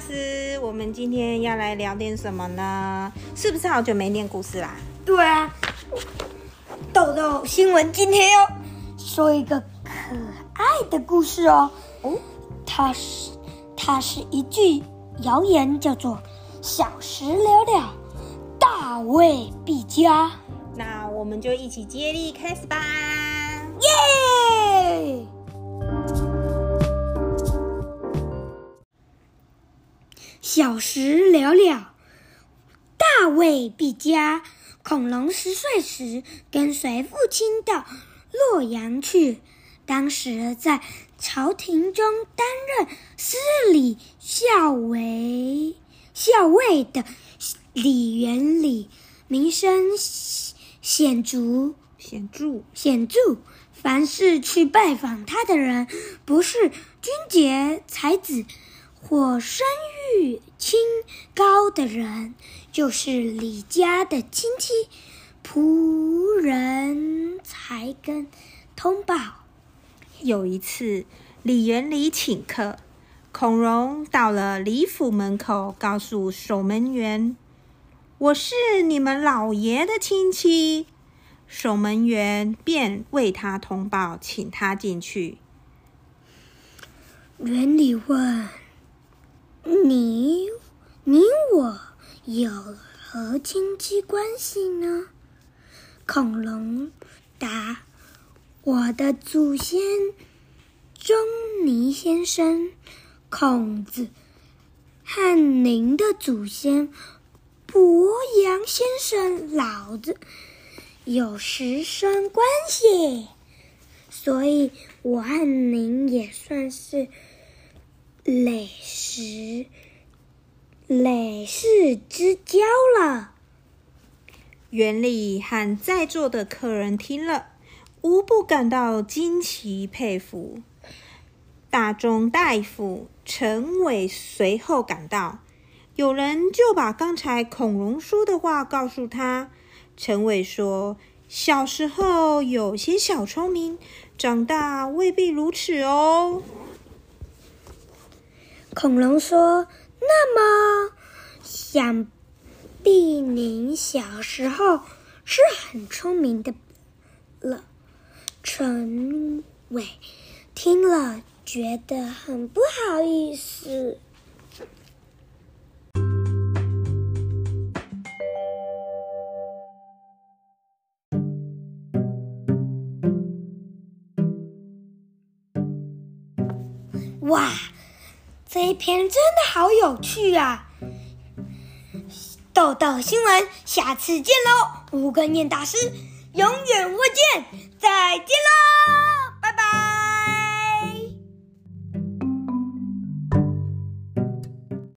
师，我们今天要来聊点什么呢？是不是好久没念故事啦？对啊，豆豆新闻今天要说一个可爱的故事哦。哦，它是它是一句谣言，叫做“小时了了，大未必佳”。那我们就一起接力开始吧！小时了了，大未必佳。恐龙十岁时，跟随父亲到洛阳去。当时在朝廷中担任司礼校尉，校尉的李元礼，名声显著，显著，显著。凡是去拜访他的人，不是军杰才子。或声誉清高的人，就是李家的亲戚、仆人、才跟通报。有一次，李元礼请客，孔融到了李府门口，告诉守门员：“我是你们老爷的亲戚。”守门员便为他通报，请他进去。元礼问。你、你我有何亲戚关系呢？恐龙答：“我的祖先钟尼先生孔子和您的祖先伯阳先生老子有师生关系，所以我和您也算是。”累世累世之交了。袁礼和在座的客人听了，无不感到惊奇佩服。大中大夫陈伟随后赶到，有人就把刚才孔融说的话告诉他。陈伟说：“小时候有些小聪明，长大未必如此哦。”恐龙说：“那么，想必您小时候是很聪明的了。”陈伟听了，觉得很不好意思。哇！这一篇真的好有趣啊！豆豆新闻，下次见喽！五个念大师，永远不见，再见喽！